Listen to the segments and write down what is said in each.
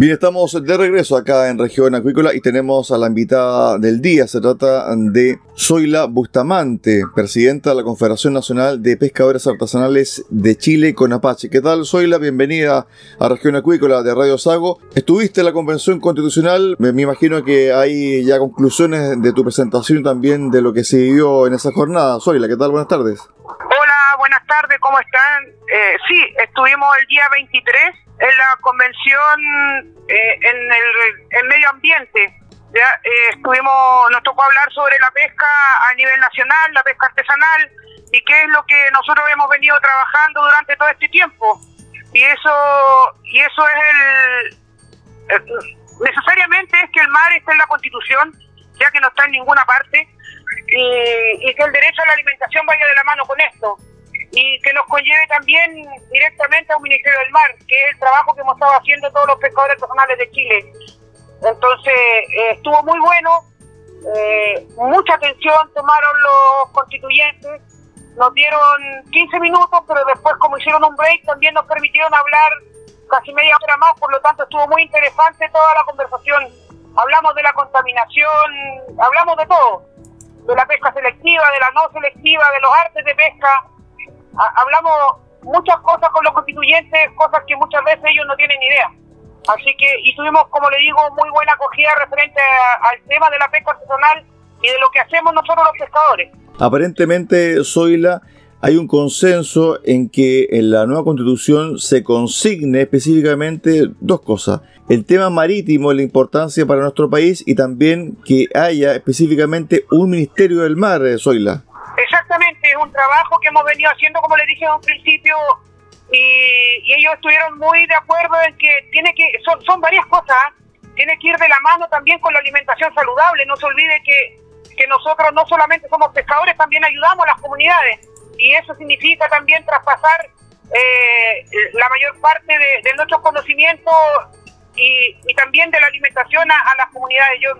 Bien, estamos de regreso acá en Región Acuícola y tenemos a la invitada del día. Se trata de Zoila Bustamante, presidenta de la Confederación Nacional de Pescadores Artesanales de Chile, Conapache. ¿Qué tal, Zoila? Bienvenida a Región Acuícola de Radio Sago. Estuviste en la Convención Constitucional. Me, imagino que hay ya conclusiones de tu presentación también de lo que se vivió en esa jornada. Zoila, ¿qué tal? Buenas tardes. Hola, buenas tardes, ¿cómo están? Eh, sí, estuvimos el día 23 en la convención eh, en el medio ambiente. Ya, eh, estuvimos, nos tocó hablar sobre la pesca a nivel nacional, la pesca artesanal y qué es lo que nosotros hemos venido trabajando durante todo este tiempo. Y eso, y eso es el, necesariamente es que el mar esté en la Constitución, ya que no está en ninguna parte, y que el derecho a la alimentación vaya de la mano con esto y que nos conlleve también directamente a un Ministerio del Mar, que es el trabajo que hemos estado haciendo todos los pescadores personales de Chile. Entonces, eh, estuvo muy bueno, eh, mucha atención tomaron los constituyentes, nos dieron 15 minutos, pero después como hicieron un break también nos permitieron hablar casi media hora más, por lo tanto estuvo muy interesante toda la conversación. Hablamos de la contaminación, hablamos de todo, de la pesca selectiva, de la no selectiva, de los artes de pesca, hablamos muchas cosas con los constituyentes, cosas que muchas veces ellos no tienen idea. Así que, y tuvimos, como le digo, muy buena acogida referente al tema de la pesca artesanal y de lo que hacemos nosotros los pescadores. Aparentemente, Zoila, hay un consenso en que en la nueva constitución se consigne específicamente dos cosas. El tema marítimo, la importancia para nuestro país y también que haya específicamente un Ministerio del Mar, eh, Zoila. Es un trabajo que hemos venido haciendo, como le dije en un principio, y, ellos estuvieron muy de acuerdo en que tiene que, son, son varias cosas, tiene que ir de la mano también con la alimentación saludable, no se olvide que, que nosotros no solamente somos pescadores, también ayudamos a las comunidades, y eso significa también traspasar eh, la mayor parte de, nuestros conocimientos y, y, también de la alimentación a, las comunidades. Yo,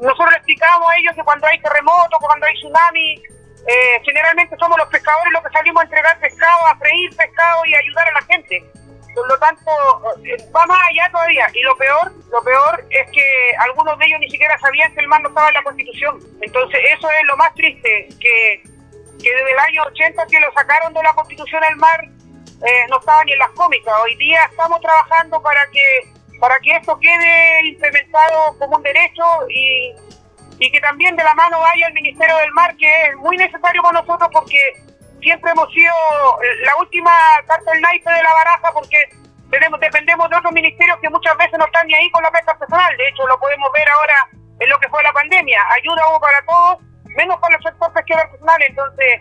nosotros explicamos a ellos que cuando hay terremotos, cuando hay tsunami, eh, generalmente somos los pescadores los que salimos a entregar pescado, a freír pescado y ayudar a la gente. Por lo tanto, eh, va más allá todavía. Y lo peor, lo peor es que algunos de ellos ni siquiera sabían que el mar no estaba en la Constitución. Entonces, eso es lo más triste, que, desde el año 80 que lo sacaron de la Constitución el mar, eh, no estaba ni en las cómicas. Hoy día estamos trabajando para que para que esto quede implementado como un derecho y, y que también de la mano vaya el Ministerio del Mar, que es muy necesario para nosotros porque siempre hemos sido la última carta del naipe de la baraja porque tenemos, dependemos de otros ministerios que muchas veces no están ni ahí con la pesca personal. De hecho, lo podemos ver ahora en lo que fue la pandemia. Ayuda hubo para todos, menos para el sector pesquero artesanal. Entonces,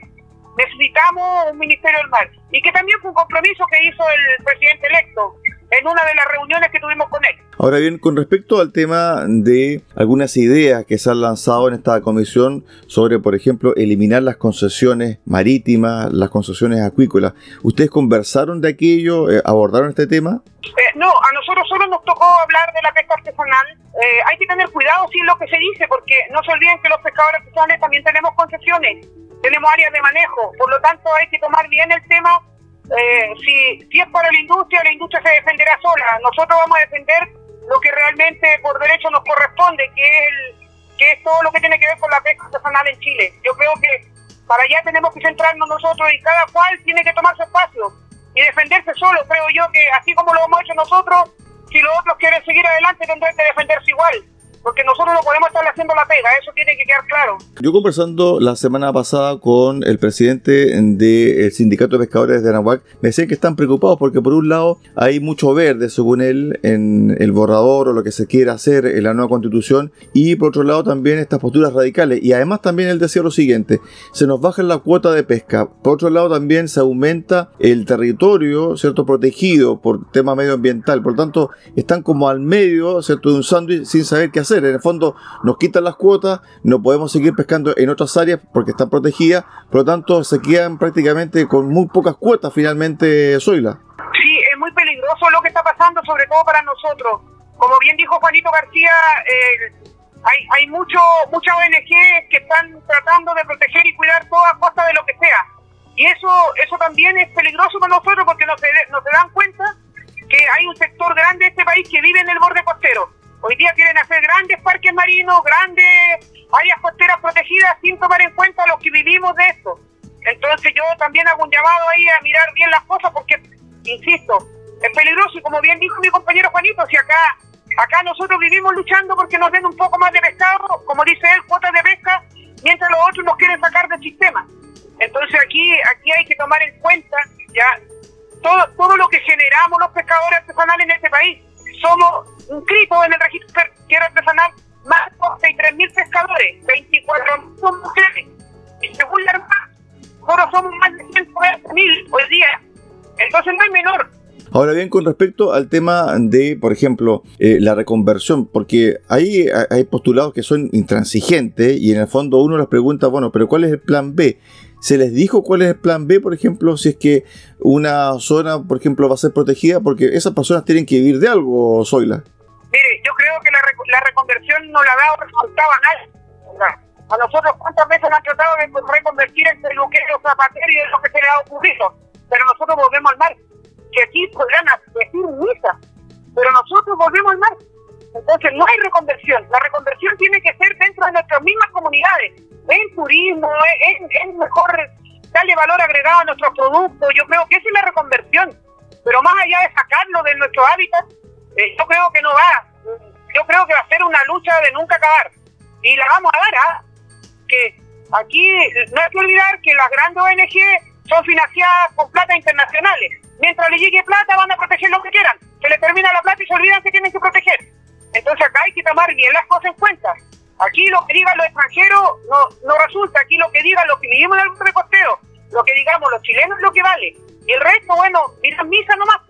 necesitamos un Ministerio del Mar. Y que también fue un compromiso que hizo el presidente electo en una de las reuniones que tuvimos con él. Ahora bien, con respecto al tema de algunas ideas que se han lanzado en esta comisión sobre, por ejemplo, eliminar las concesiones marítimas, las concesiones acuícolas, ¿ustedes conversaron de aquello, eh, abordaron este tema? Eh, no, a nosotros solo nos tocó hablar de la pesca artesanal. Eh, hay que tener cuidado si es lo que se dice, porque no se olviden que los pescadores artesanales también tenemos concesiones, tenemos áreas de manejo, por lo tanto hay que tomar bien el tema eh, si, si es para la industria, la industria se defenderá sola. Nosotros vamos a defender lo que realmente por derecho nos corresponde, que es, el, que es todo lo que tiene que ver con la pesca artesanal en Chile. Yo creo que para allá tenemos que centrarnos nosotros y cada cual tiene que tomar su espacio. y defenderse solo. Creo yo que así como lo hemos hecho nosotros, si los otros quieren seguir adelante tendrán que defenderse igual porque nosotros no podemos estar haciendo la pega, eso tiene que quedar claro. Yo conversando la semana pasada con el presidente del Sindicato de Pescadores de Anahuac, me decían que están preocupados porque por un lado hay mucho verde, según él, en el borrador o lo que se quiere hacer en la nueva constitución, y por otro lado también estas posturas radicales. Y además también él decía lo siguiente, se nos baja la cuota de pesca, por otro lado también se aumenta el territorio, ¿cierto?, protegido por tema medioambiental, por lo tanto están como al medio, ¿cierto?, de un sándwich sin saber qué hacer en el fondo nos quitan las cuotas, no podemos seguir pescando en otras áreas porque están protegidas, por lo tanto se quedan prácticamente con muy pocas cuotas finalmente, Zoila. Sí, es muy peligroso lo que está pasando, sobre todo para nosotros. Como bien dijo Juanito García, eh, hay, hay mucho, muchas ONG que están tratando de proteger y cuidar toda costa de lo que sea. Y eso, eso también es peligroso para nosotros porque no se, no se dan cuenta que hay un sector grande de este país que vive en el borde costero Hoy día quieren hacer grandes parques marinos, grandes áreas costeras protegidas sin tomar en cuenta los que vivimos de esto. Entonces yo también hago un llamado ahí a mirar bien las cosas porque, insisto, es peligroso y como bien dijo mi compañero Juanito, si acá acá nosotros vivimos luchando porque nos den un poco más de pescado, como dice él, cuotas de pesca, mientras los otros nos quieren sacar del sistema. Entonces aquí aquí hay que tomar en cuenta ya todo todo lo que generamos los pescadores artesanales en este país. Somos inscritos en el registro pesquero artesanal más de 63 mil pescadores, 24 mil son mujeres. Y según la Armada, solo somos más de 120 mil hoy día. Entonces no hay menor. Ahora bien, con respecto al tema de, por ejemplo, eh, la reconversión, porque ahí hay postulados que son intransigentes y en el fondo uno les pregunta, bueno, pero ¿cuál es el plan B? ¿Se les dijo cuál es el plan B, por ejemplo, si es que una zona, por ejemplo, va a ser protegida? Porque esas personas tienen que vivir de algo, Zoila. Mire, yo creo que la, la reconversión no le ha dado resultado a nadie. A nosotros, ¿cuántas veces han tratado de reconvertir entre peluquero, zapatero y es lo que se le ha ocurrido? Pero nosotros volvemos al mar. Que aquí podrán decir misa, pero nosotros volvemos al mar. Entonces no hay reconversión. La reconversión tiene que ser dentro de nuestras mismas comunidades en turismo, es, mejor darle valor agregado a nuestros productos. Yo creo que es la reconversión. Pero más allá de sacarlo de nuestro hábitat, eh, yo creo que no va. Yo creo que va a ser una lucha de nunca acabar. Y la vamos a dar, ¿ah? Que aquí no hay que olvidar que las grandes ONG son financiadas con plata internacionales. Mientras le llegue plata van a proteger lo que quieran. Se les termina la plata y se olvidan que tienen que proteger. Entonces acá hay que tomar bien las cosas en cuenta. Aquí lo que digan los extranjeros no, no resulta, aquí lo que digan los que vivimos en el recosteo, lo que digamos los chilenos es lo que vale. Y el resto, bueno, miran misa nomás.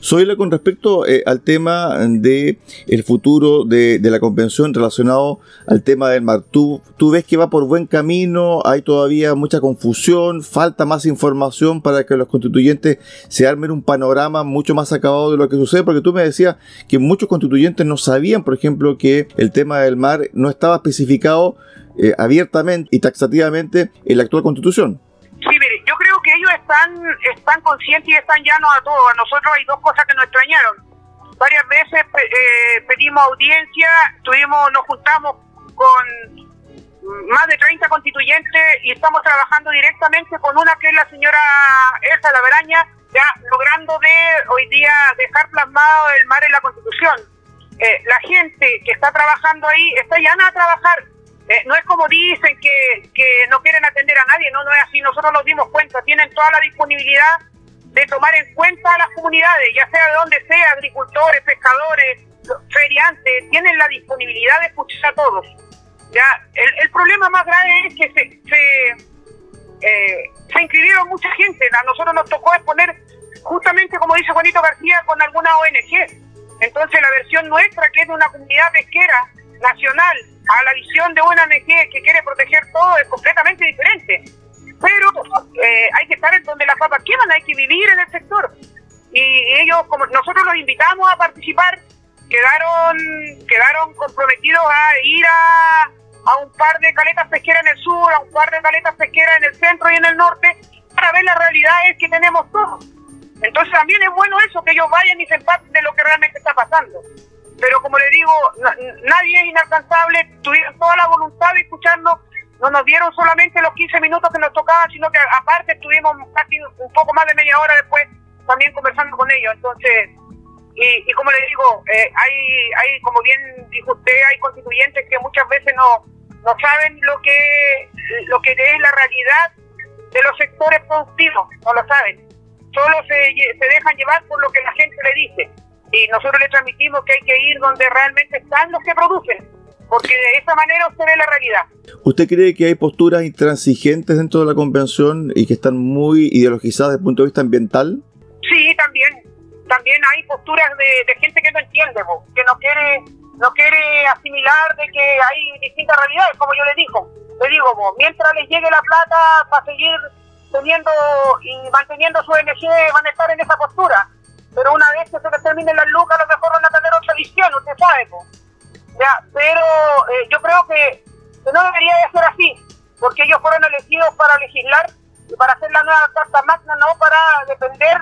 Soyla, con respecto eh, al tema de el futuro de, la convención relacionado al tema del mar, ¿tú, ¿tú ves que va por buen camino? ¿Hay todavía mucha confusión? ¿Falta más información para que los constituyentes se armen un panorama mucho más acabado de lo que sucede? Porque tú me decías que muchos constituyentes no sabían, por ejemplo, que el tema del mar no estaba especificado eh, abiertamente y taxativamente en la actual constitución ellos están, están conscientes y están llanos a todo. A nosotros hay dos cosas que nos extrañaron. Varias veces eh, pedimos audiencia, tuvimos, nos juntamos con más de 30 constituyentes y estamos trabajando directamente con una que es la señora Elsa Laveraña, ya logrando de hoy día dejar plasmado el mar en la constitución. Eh, la gente que está trabajando ahí está llana a trabajar eh, no es como dicen que, que no quieren atender a nadie, no, no es así, nosotros nos dimos cuenta, tienen toda la disponibilidad de tomar en cuenta a las comunidades, ya sea de donde sea, agricultores, pescadores, feriantes, tienen la disponibilidad de escuchar a todos. Ya, el, el problema más grave es que se, se, eh, se inscribieron mucha gente, a nosotros nos tocó exponer justamente como dice Juanito García con alguna ONG. Entonces la versión nuestra, que es de una comunidad pesquera nacional, a la visión de una ONG que quiere proteger todo es completamente diferente. Pero eh, hay que estar en donde las papas queman, hay que vivir en el sector. Y ellos, como nosotros los invitamos a participar, quedaron, quedaron comprometidos a ir a, un par de caletas pesqueras en el sur, a un par de caletas pesqueras en el centro y en el norte, para ver las realidades que tenemos todos. Entonces también es bueno eso, que ellos vayan y se empaten de lo que realmente está pasando pero como le digo, nadie es inalcanzable, tuvieron toda la voluntad de escucharnos, no nos dieron solamente los 15 minutos que nos tocaban, sino que aparte estuvimos casi un poco más de media hora después también conversando con ellos. Entonces, y, como le digo, eh, hay, hay, como bien dijo usted, hay constituyentes que muchas veces no, no saben lo que, lo que es la realidad de los sectores productivos, no lo saben. Solo se, se dejan llevar por lo que la gente le dice. Y nosotros le transmitimos que hay que ir donde realmente están los que producen, porque de esa manera usted ve la realidad. ¿Usted cree que hay posturas intransigentes dentro de la convención y que están muy ideologizadas desde el punto de vista ambiental? Sí, también también hay posturas de, gente que no entiende, que no quiere no quiere asimilar de que hay distintas realidades, como yo le digo. Le digo, mientras les llegue la plata para seguir teniendo y manteniendo su ONG, van a estar en esa postura. Pero una vez que se les terminen las lucas, a lo mejor van a tener otra visión, usted sabe. Ya, pero eh, yo creo que, no debería de ser así, porque ellos fueron elegidos para legislar y para hacer la nueva Carta Magna, no para depender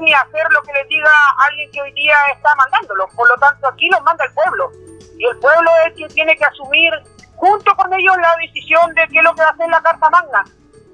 ni hacer lo que les diga alguien que hoy día está mandándolo. Por lo tanto, aquí los manda el pueblo. Y el pueblo es quien tiene que asumir junto con ellos la decisión de qué es lo que va a hacer la Carta Magna.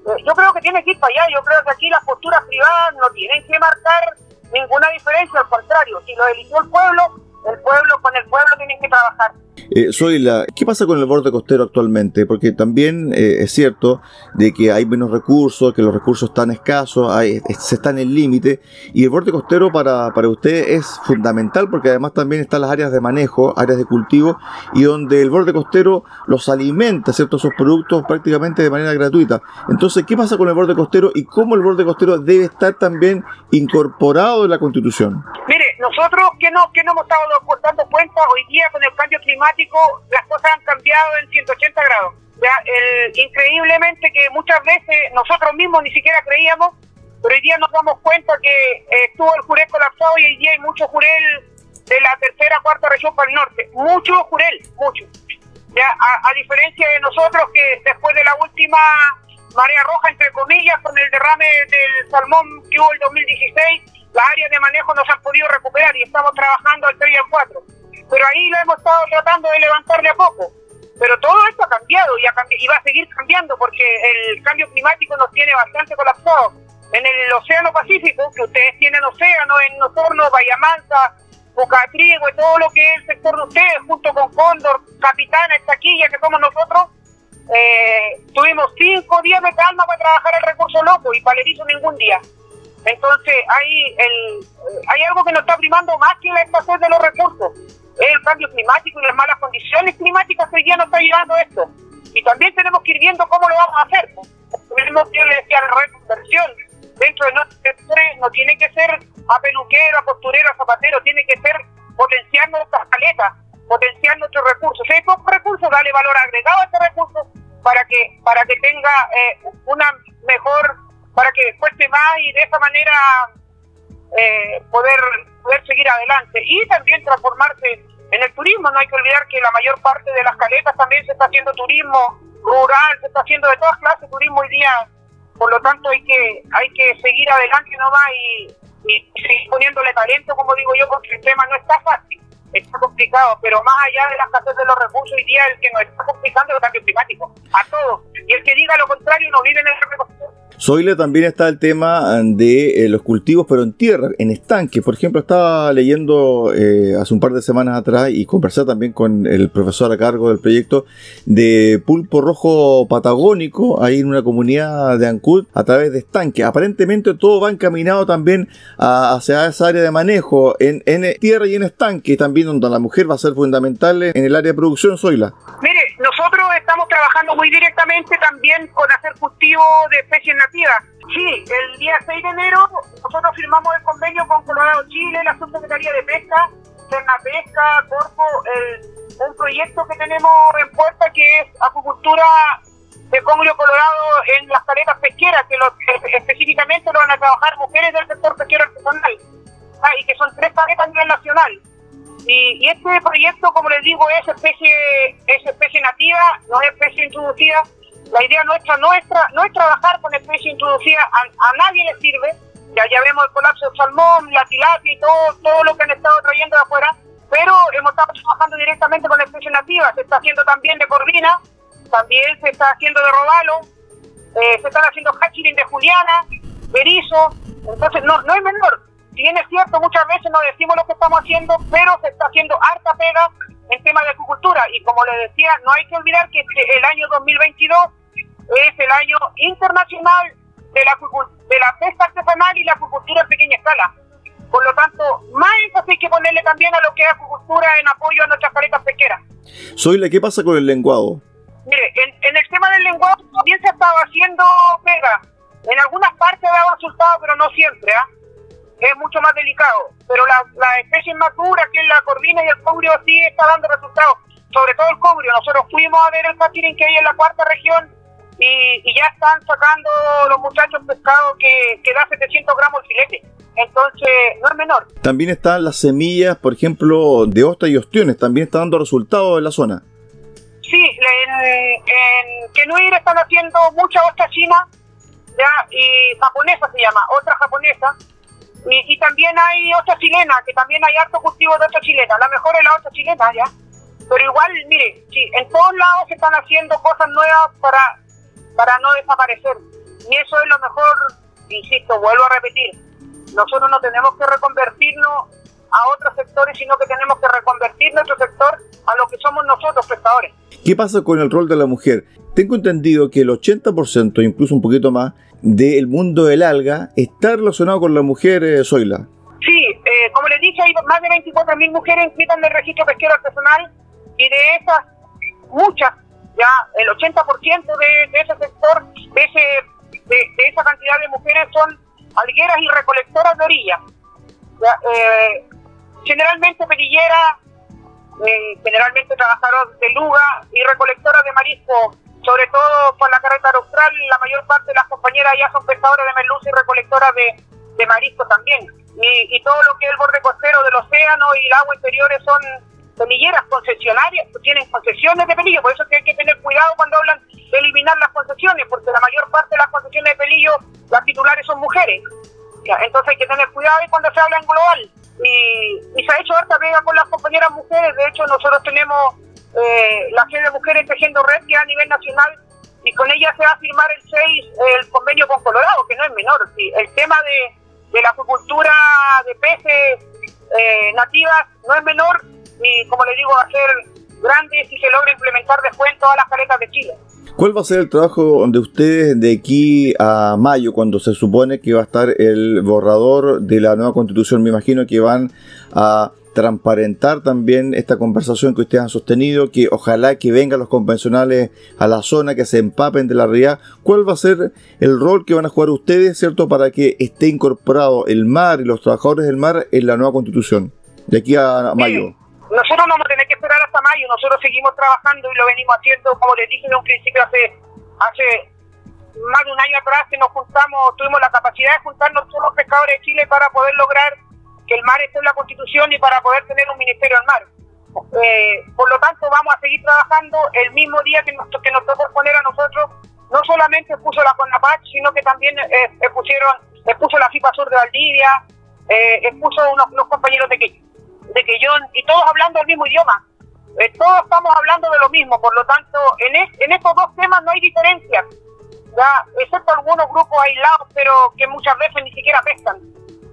Eh, yo creo que tiene que ir para allá. Yo creo que aquí las posturas privadas no tienen que marcar ninguna diferencia. Al contrario, si lo eligió el pueblo, el pueblo con el pueblo tienen que trabajar. Eh, la ¿qué pasa con el borde costero actualmente? Porque también eh, es cierto de que hay menos recursos, que los recursos están escasos, hay, se está en el límite, y el borde costero para, para usted es fundamental porque además también están las áreas de manejo, áreas de cultivo, y donde el borde costero los alimenta, ¿cierto? Esos productos prácticamente de manera gratuita. Entonces, ¿qué pasa con el borde costero y cómo el borde costero debe estar también incorporado en la Constitución? Mire, nosotros que no, que no hemos estado dando cuenta hoy día con el cambio las cosas han cambiado en 180 grados. Increíblemente que muchas veces nosotros mismos ni siquiera creíamos, pero hoy día nos damos cuenta que eh, estuvo el jurel colapsado y hoy día hay mucho jurel de la tercera, cuarta región para el norte. Mucho jurel, mucho. Ya, a, a diferencia de nosotros que después de la última marea roja, entre comillas, con el derrame del salmón que hubo el 2016, las áreas de manejo no se han podido recuperar y estamos trabajando al 3 y al 4 pero ahí lo hemos estado tratando de levantarle a poco. Pero todo esto ha cambiado y, y va a seguir cambiando porque el cambio climático nos tiene bastante colapsado. En el Océano Pacífico, que ustedes tienen océano, en Osorno, Bahía Mansa, Bucatrigo y todo lo que es el sector de ustedes, junto con Cóndor, Capitana, Estaquilla, que somos nosotros, eh, tuvimos cinco días de calma para trabajar el recurso loco y para hizo ningún día. Entonces hay, el, hay algo que nos está primando más que la escasez de los recursos el cambio climático y las malas condiciones climáticas hoy día nos está llevando esto. Y también tenemos que ir viendo cómo lo vamos a hacer. Tenemos que decía la reconversión dentro de nuestro sector no tiene que ser a peluquero, a costurero, a zapatero, tiene que ser potenciar nuestras caletas, potenciar nuestros recursos. Si hay pocos recursos, dale valor agregado a este recurso para que, para que tenga eh, una mejor, para que cueste más y de esa manera eh, poder poder seguir adelante y también transformarse en el turismo. No hay que olvidar que la mayor parte de las caletas también se está haciendo turismo rural, se está haciendo de todas clases turismo hoy día. Por lo tanto, hay que hay que seguir adelante nomás y, y seguir poniéndole talento, como digo yo, porque el tema no está fácil, está complicado. Pero más allá de la escasez de los recursos, hoy día el que nos está complicando es el cambio climático, a todos. Y el que diga lo contrario no vive en el Soyle también está el tema de eh, los cultivos, pero en tierra, en estanques. Por ejemplo, estaba leyendo eh, hace un par de semanas atrás y conversé también con el profesor a cargo del proyecto de pulpo rojo patagónico, ahí en una comunidad de Ancud, a través de estanques. Aparentemente todo va encaminado también hacia esa área de manejo, en, tierra y en estanque, también donde la mujer va a ser fundamental en el área de producción, Zoila. Mire, nosotros estamos trabajando muy directamente también con hacer cultivo de especies Sí, el día 6 de enero nosotros firmamos el convenio con Colorado Chile, la Subsecretaría de Pesca, Pesca, Corpo, un proyecto que tenemos en puerta que es acuicultura de Conglio Colorado en las caletas pesqueras, que específicamente lo van a trabajar mujeres del sector pesquero artesanal, ah, y que son tres caletas a nivel nacional. Y, este proyecto, como les digo, es especie, es especie nativa, no es especie introducida, la idea nuestra, nuestra no es trabajar con especies introducidas, a, nadie le sirve. Ya, ya vemos el colapso del salmón, la tilapia y todo, todo lo que han estado trayendo de afuera, pero hemos estado trabajando directamente con especies nativas. Se está haciendo también de corvina, también se está haciendo de robalo, eh, se están haciendo hatching de juliana, Berizo, entonces no, no es menor. Si bien es cierto, muchas veces no decimos lo que estamos haciendo, pero se está haciendo harta pega en tema de agricultura. Y como le decía, no hay que olvidar que el año 2022 es el año internacional de la, de la pesca artesanal y la agricultura en pequeña escala. Por lo tanto, más énfasis hay que ponerle también a lo que es agricultura en apoyo a nuestras parejas pesqueras. Soyla, ¿qué pasa con el lenguado? Mire, en, el tema del lenguado también se estaba haciendo pega. En algunas partes ha dado resultados, pero no siempre. ¿ah? Es mucho más delicado. Pero las la especies maduras, que es la corvina y el cobrio, sí está dando resultados. Sobre todo el cobrio. Nosotros fuimos a ver el patirín que hay en la cuarta región y, ya están sacando los muchachos pescado que, que da 700 gramos el filete. Entonces, no es menor. También están las semillas, por ejemplo, de ostra y ostiones, también está dando resultados en la zona. Sí, en, en Kenuir están haciendo mucha ostra china ya y japonesa se llama, otra japonesa. Y, y también hay ostra chilena, que también hay harto cultivo de ostra chilena. La mejor es la ostra chilena, ya. Pero igual, mire, sí, en todos lados se están haciendo cosas nuevas para para no desaparecer. Y eso es lo mejor, insisto, vuelvo a repetir, nosotros no tenemos que reconvertirnos a otros sectores, sino que tenemos que reconvertir nuestro sector a lo que somos nosotros, pescadores. ¿Qué pasa con el rol de la mujer? Tengo entendido que el 80%, incluso un poquito más, del mundo del alga está relacionado con la mujer, eh, Zoila. Sí, eh, como les dije, hay más de 24.000 mujeres inscritas en el registro pesquero artesanal y de esas, muchas ya el 80% de, de, ese sector, de, ese, de, esa cantidad de mujeres son algueras y recolectoras de orilla. Eh, generalmente perilleras, eh, generalmente trabajadoras de luga y recolectoras de marisco, sobre todo por la carretera austral, la mayor parte de las compañeras ya son pescadoras de merluza y recolectoras de, de marisco también. Y, y todo lo que es el borde costero del océano y el agua interiores son semilleras concesionarias tienen concesiones de pelillo, por eso que hay que tener cuidado cuando hablan de eliminar las concesiones, porque la mayor parte de las concesiones de pelillo, las titulares son mujeres. entonces hay que tener cuidado y cuando se habla en global. Y, se ha hecho harta pega con las compañeras mujeres, de hecho nosotros tenemos eh, la sede de mujeres tejiendo red que a nivel nacional y con ella se va a firmar el 6 el convenio con Colorado, que no es menor. Sí. El tema de, de la acuicultura de peces eh, nativas no es menor y como le digo, va a ser grande si se logra implementar después en todas las caretas de Chile. ¿Cuál va a ser el trabajo de ustedes de aquí a mayo, cuando se supone que va a estar el borrador de la nueva constitución? Me imagino que van a transparentar también esta conversación que ustedes han sostenido, que ojalá que vengan los convencionales a la zona, que se empapen de la realidad. ¿Cuál va a ser el rol que van a jugar ustedes, cierto, para que esté incorporado el mar y los trabajadores del mar en la nueva constitución de aquí a mayo? Nosotros no vamos a tener que esperar hasta mayo, nosotros seguimos trabajando y lo venimos haciendo, como les dije en un principio, hace, hace más de un año atrás que nos juntamos, tuvimos la capacidad de juntarnos todos los pescadores de Chile para poder lograr que el mar esté en la Constitución y para poder tener un Ministerio del Mar. Eh, por lo tanto, vamos a seguir trabajando el mismo día que nos, que nos poner a nosotros. No solamente puso la CONAPAC, sino que también eh, pusieron, expuso la FIPA Sur de Valdivia, eh, expuso unos, compañeros de que de que yo, y todos hablando el mismo idioma, eh, todos estamos hablando de lo mismo, por lo tanto, en, en estos dos temas no hay diferencias, excepto algunos grupos aislados, pero que muchas veces ni siquiera pescan.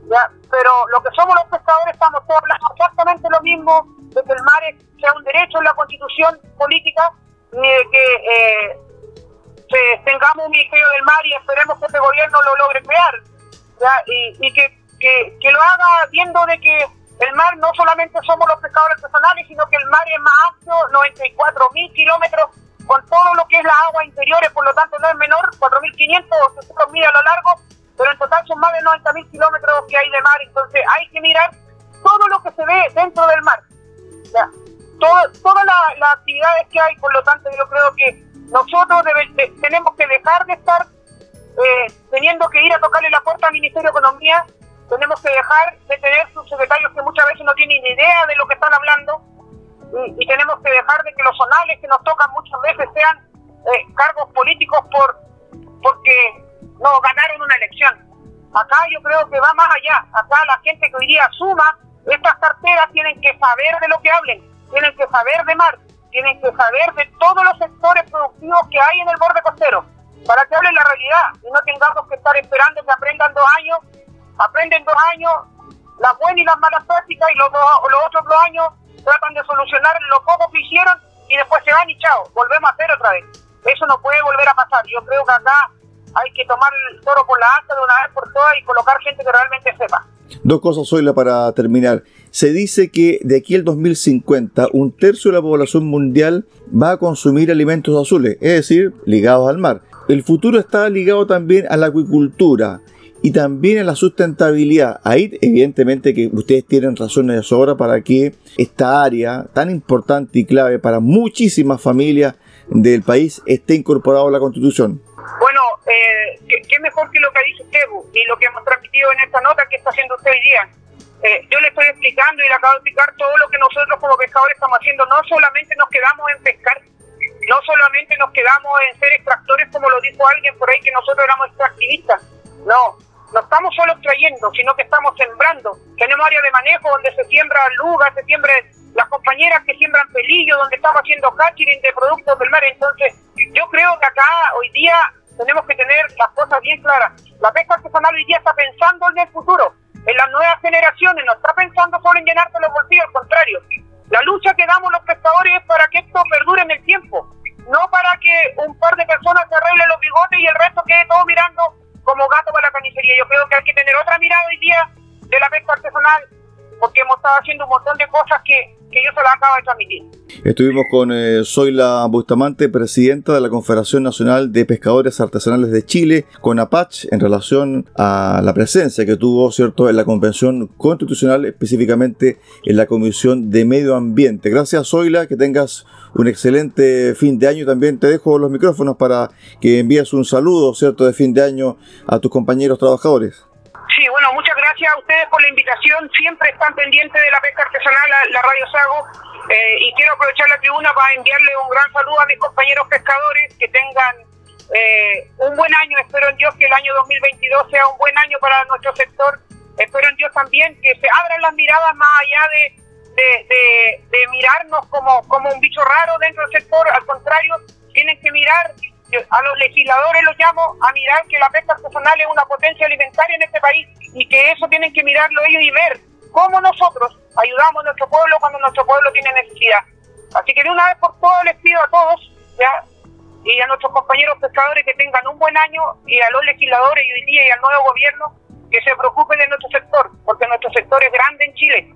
¿Ya? Pero lo que somos los pescadores estamos todos hablando exactamente lo mismo, de que el mar sea un derecho en la constitución política, ni de que eh, tengamos un ministerio del mar y esperemos que este gobierno lo logre crear, y, y que, que, lo haga viendo de que el mar no solamente somos los pescadores artesanales, sino que el mar es más amplio, 94 mil kilómetros, con todo lo que es la agua interiores, por lo tanto no es menor, 4.500 o 600 mil a lo largo, pero en total son más de 90 mil kilómetros que hay de mar, entonces hay que mirar todo lo que se ve dentro del mar. Ya. todas las actividades que hay, por lo tanto yo creo que nosotros tenemos que dejar de estar eh, teniendo que ir a tocarle la puerta al Ministerio de Economía tenemos que dejar de tener subsecretarios que muchas veces no tienen idea de lo que están hablando y, tenemos que dejar de que los zonales que nos tocan muchas veces sean eh, cargos políticos por porque no ganaron una elección. Acá yo creo que va más allá. Acá la gente que hoy día suma estas carteras tienen que saber de lo que hablen, tienen que saber de mar, tienen que saber de todos los sectores productivos que hay en el borde costero. para que hablen la realidad y no tengamos que estar esperando que aprendan dos años, aprenden dos años las buenas y las malas prácticas y los, los otros dos años tratan de solucionar lo poco que hicieron y después se van y chao, volvemos a hacer otra vez. Eso no puede volver a pasar. Yo creo que acá hay que tomar el toro por la asta de una vez por todas y colocar gente que realmente sepa. Dos cosas, Zoila, para terminar. Se dice que de aquí al 2050 un tercio de la población mundial va a consumir alimentos azules, es decir, ligados al mar. El futuro está ligado también a la acuicultura y también a la sustentabilidad. Ahí evidentemente que ustedes tienen razones de sobra para que esta área tan importante y clave para muchísimas familias del país esté incorporado a la Constitución. Bueno, eh, ¿qué, mejor que lo que dice usted y lo que hemos transmitido en esta nota que está haciendo usted hoy día. Eh, yo le estoy explicando y le acabo de explicar todo lo que nosotros como pescadores estamos haciendo. No solamente nos quedamos en pescar, no solamente nos quedamos en ser extractores, como lo dijo alguien por ahí, que nosotros éramos extractivistas. No, no estamos solo extrayendo, sino que estamos sembrando. Tenemos áreas de manejo donde se siembra luga, se siembra las compañeras que siembran pelillo, donde estamos haciendo catching de productos del mar. Entonces, yo creo que acá hoy día tenemos que tener las cosas bien claras. La pesca artesanal hoy día está pensando en el futuro, en las nuevas generaciones, no está pensando solo en llenarse los bolsillos, al contrario. La lucha que damos los pescadores es para que esto perdure en el tiempo, no para que un par de personas se arreglen los bigotes y el resto quede todo mirando como gato para la canicería. Yo creo que hay que tener otra mirada hoy día de la pesca artesanal, porque hemos estado haciendo un montón de cosas que que yo se lo acabo de transmitir. Estuvimos con eh, Bustamante, presidenta de la Confederación Nacional de Pescadores Artesanales de Chile, con Apache, en relación a la presencia que tuvo cierto en la Convención Constitucional, específicamente en la Comisión de Medio Ambiente. Gracias, Zoila, que tengas un excelente fin de año. También te dejo los micrófonos para que envíes un saludo, cierto, de fin de año a tus compañeros trabajadores. Sí, bueno, muchas gracias a ustedes por la invitación. Siempre están pendientes de la pesca artesanal, la, Radio Sago. Eh, y quiero aprovechar la tribuna para enviarle un gran saludo a mis compañeros pescadores, que tengan eh, un buen año. Espero en Dios que el año 2022 sea un buen año para nuestro sector. Espero en Dios también que se abran las miradas más allá de, de mirarnos como, como un bicho raro dentro del sector. Al contrario, tienen que mirar a los legisladores los llamo a mirar que la pesca artesanal es una potencia alimentaria en este país y que eso tienen que mirarlo ellos y ver cómo nosotros ayudamos a nuestro pueblo cuando nuestro pueblo tiene necesidad. Así que de una vez por todas les pido a todos ¿ya? y a nuestros compañeros pescadores que tengan un buen año y a los legisladores y hoy día y al nuevo gobierno que se preocupen de nuestro sector, porque nuestro sector es grande en Chile.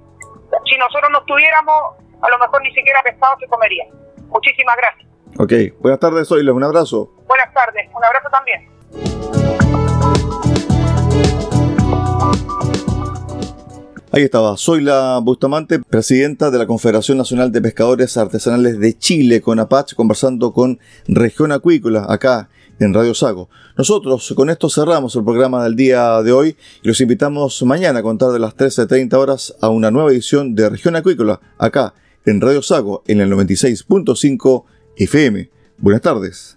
Si nosotros no estuviéramos, a lo mejor ni siquiera pescado se comería. Muchísimas gracias. Ok, buenas tardes, Zoila, un abrazo. Buenas tardes, un abrazo también. Ahí estaba, Zoila Bustamante, presidenta de la Confederación Nacional de Pescadores Artesanales de Chile, con Apache, conversando con Región Acuícola, acá en Radio Sago. Nosotros con esto cerramos el programa del día de hoy y los invitamos mañana a contar de las 13.30 horas a una nueva edición de Región Acuícola, acá en Radio Sago, en el 96.5 FM. Buenas tardes.